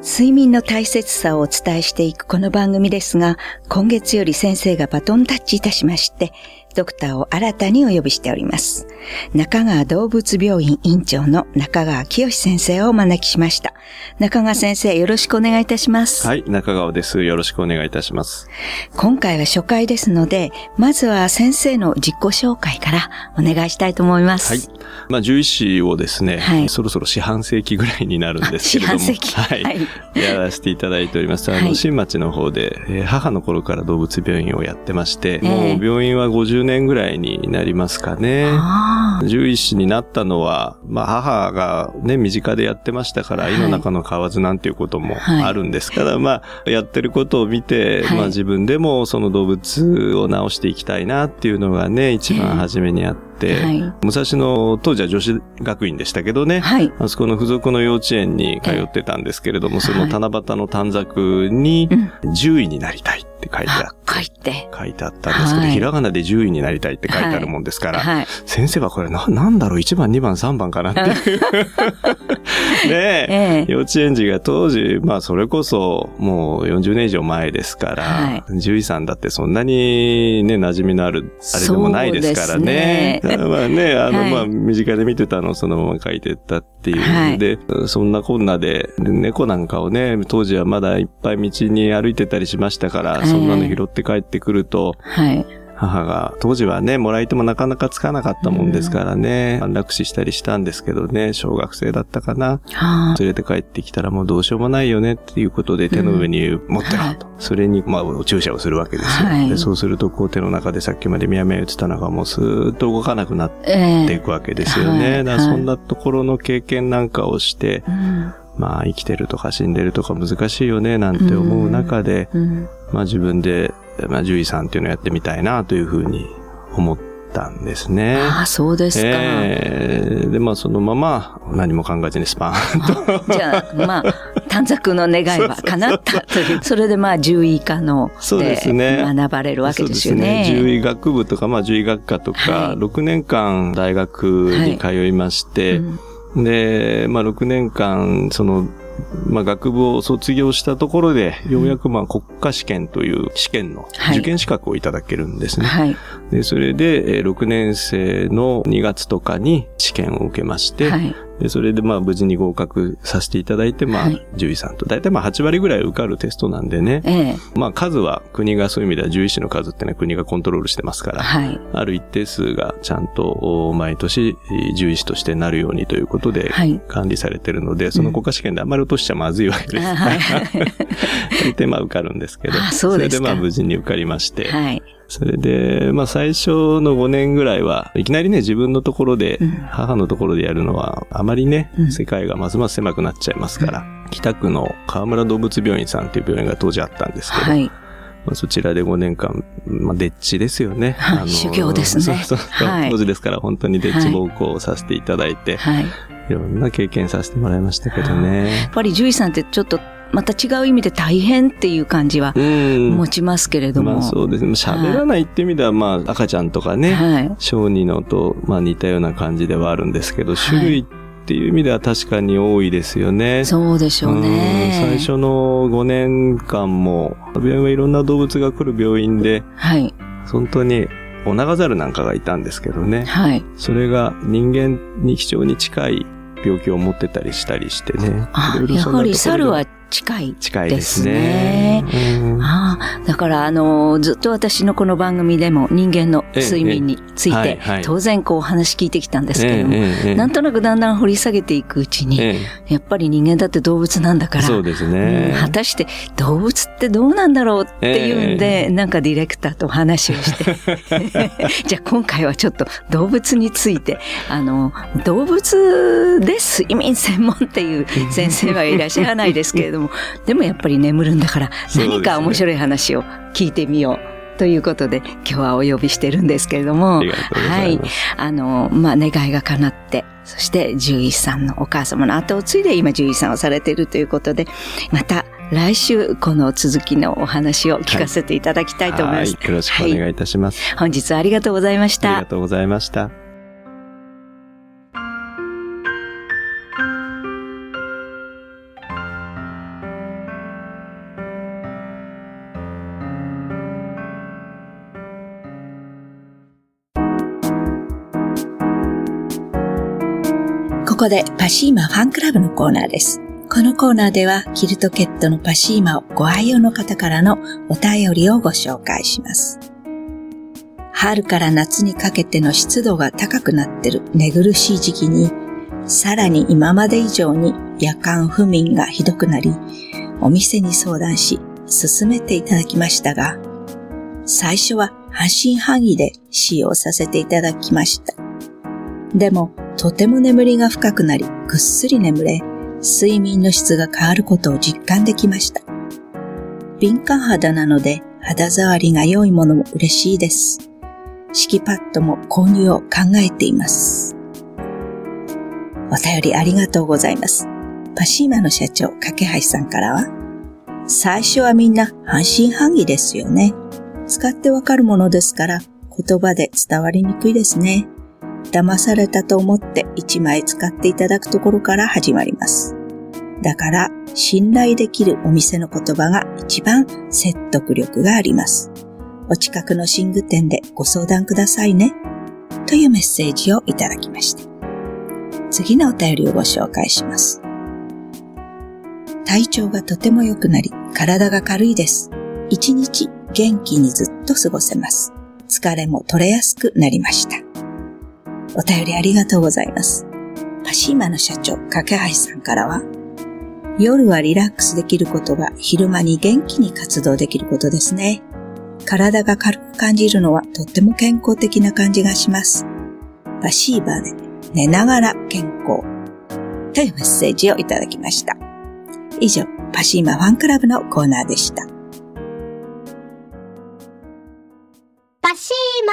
睡眠の大切さをお伝えしていくこの番組ですが、今月より先生がバトンタッチいたしまして、ドクターを新たにお呼びしております。中川動物病院院長の中川清先生をお招きしました。中川先生、よろしくお願いいたします。はい、中川です。よろしくお願いいたします。今回は初回ですので、まずは先生の自己紹介からお願いしたいと思います。はい。まあ、獣医師をですね、はい、そろそろ四半世紀ぐらいになるんですけれども、四半世紀、はい、はい。やらせていただいております。あの、新町の方で、えー、母の頃から動物病院をやってまして、もう病院は50年ぐらいになりますかね。獣医師になったのは、まあ母がね、身近でやってましたから、胃の中の蛙なんていうこともあるんですから、はい、まあやってることを見て、はい、まあ自分でもその動物を治していきたいなっていうのがね、一番初めにあって、、はい、武蔵野、当時は女子学院でしたけどね、はい、あそこの付属の幼稚園に通ってたんですけれども、その七夕の短冊に、獣医になりたいって書いてあって、書いて。書いてあったんですけど、ひらがなで獣医になりたいって書いてあるもんですから、先生はこれな、なんだろう、1番、2番、3番かなっていう。ねえ、幼稚園児が当時、まあそれこそもう40年以上前ですから、獣医さんだってそんなにね、馴染みのある、あれでもないですからね。まあね、あの、まあ、身近で見てたのをそのまま書いてったっていう。はい、で、そんなこんなで、猫なんかをね、当時はまだいっぱい道に歩いてたりしましたから、そんなの拾って帰ってくると、はい。母が、当時はね、もらい手もなかなかつかなかったもんですからね、安楽死したりしたんですけどね、小学生だったかな。連れて帰ってきたらもうどうしようもないよねっていうことで手の上に持ってろと。それに、まあ、注射をするわけですよ。はい、でそうすると、こう手の中でさっきまでみやみや言ってたのがもうスーッと動かなくなっていくわけですよね。えーはい、だからそんなところの経験なんかをして、まあ生きてるとか死んでるとか難しいよねなんて思う中で、まあ自分でまあ、獣医さんっていうのをやってみたいなというふうに思ったんですね。ああ、そうですか。えー、で、まあ、そのまま何も考えずにスパーンと。じゃあ、まあ、短冊の願いは叶ったという。それでまあ、獣医科のそうですね。学ばれるわけですよね。ね獣医学部とか、まあ、獣医学科とか、はい、6年間大学に通いまして、はいうん、で、まあ、6年間、その、まあ、学部を卒業したところで、ようやくまあ国家試験という試験の受験資格をいただけるんですね。はい、でそれで、6年生の2月とかに試験を受けまして、はい、で、それでまあ無事に合格させていただいて、まあ、獣医さんと、大体まあ8割ぐらい受かるテストなんでね、ええ、まあ数は国がそういう意味では獣医師の数ってのは国がコントロールしてますから、はい、ある一定数がちゃんと毎年獣医師としてなるようにということで管理されてるので、はい、その国家試験であんまり落としちゃまずいわけです。はい、大抵まあ受かるんですけど、そそれでまあ無事に受かりまして、はいそれで、まあ最初の5年ぐらいは、いきなりね、自分のところで、母のところでやるのは、あまりね、世界がますます狭くなっちゃいますから、北区の河村動物病院さんっていう病院が当時あったんですけど、はい。まあ、そちらで5年間、まあ、デッチですよね。あの修行ですね。そうそう。そう、はい、当時ですから本当にデッチ暴行をさせていただいて、はい、いろんな経験させてもらいましたけどね。やっぱり獣医さんってちょっとまた違う意味で大変っていう感じは持ちますけれども。まあそうですね。喋らないって意味では、まあ赤ちゃんとかね、はい、小児のと、まあ似たような感じではあるんですけど、種類っていう意味では確かに多いですよね。そうでしょうね。最初の5年間も、病院はいろんな動物が来る病院で、はい、本当にオナガザルなんかがいたんですけどね。はい。それが人間に非常に近い病気を持ってたりしたりしてね。あやはり猿は近い、ね、近いですね。ああだから、あの、ずっと私のこの番組でも人間の睡眠について、当然こう話聞いてきたんですけれども、なんとなくだんだん掘り下げていくうちに、やっぱり人間だって動物なんだから、そうですね、果たして動物ってどうなんだろうっていうんで、なんかディレクターと話をして、じゃあ今回はちょっと動物について、あの、動物で睡眠専門っていう先生はいらっしゃらないですけれども、ども、でもやっぱり眠るんだから、何か面白い話を聞いてみよう。ということで、今日はお呼びしてるんですけれども、はい。あの、まあ、願いが叶って、そして獣医さんのお母様の後を継いで今獣医さんをされているということで、また来週この続きのお話を聞かせていただきたいと思います。はい、よろしくお願いいたします、はい、本日はありがとうございました。ありがとうございました。ここでパシーマファンクラブのコーナーです。このコーナーではキルトケットのパシーマをご愛用の方からのお便りをご紹介します。春から夏にかけての湿度が高くなってる寝苦しい時期に、さらに今まで以上に夜間不眠がひどくなり、お店に相談し、進めていただきましたが、最初は半信半疑で使用させていただきました。でも、とても眠りが深くなり、ぐっすり眠れ、睡眠の質が変わることを実感できました。敏感肌なので肌触りが良いものも嬉しいです。敷きパッドも購入を考えています。お便りありがとうございます。パシーマの社長、架橋さんからは、最初はみんな半信半疑ですよね。使ってわかるものですから言葉で伝わりにくいですね。騙されたと思って1枚使っていただくところから始まります。だから信頼できるお店の言葉が一番説得力があります。お近くの寝具店でご相談くださいね。というメッセージをいただきました。次のお便りをご紹介します。体調がとても良くなり、体が軽いです。一日元気にずっと過ごせます。疲れも取れやすくなりました。お便りありがとうございます。パシーマの社長、架橋さんからは、夜はリラックスできることが昼間に元気に活動できることですね。体が軽く感じるのはとっても健康的な感じがします。パシーバーで寝ながら健康というメッセージをいただきました。以上、パシーマファンクラブのコーナーでした。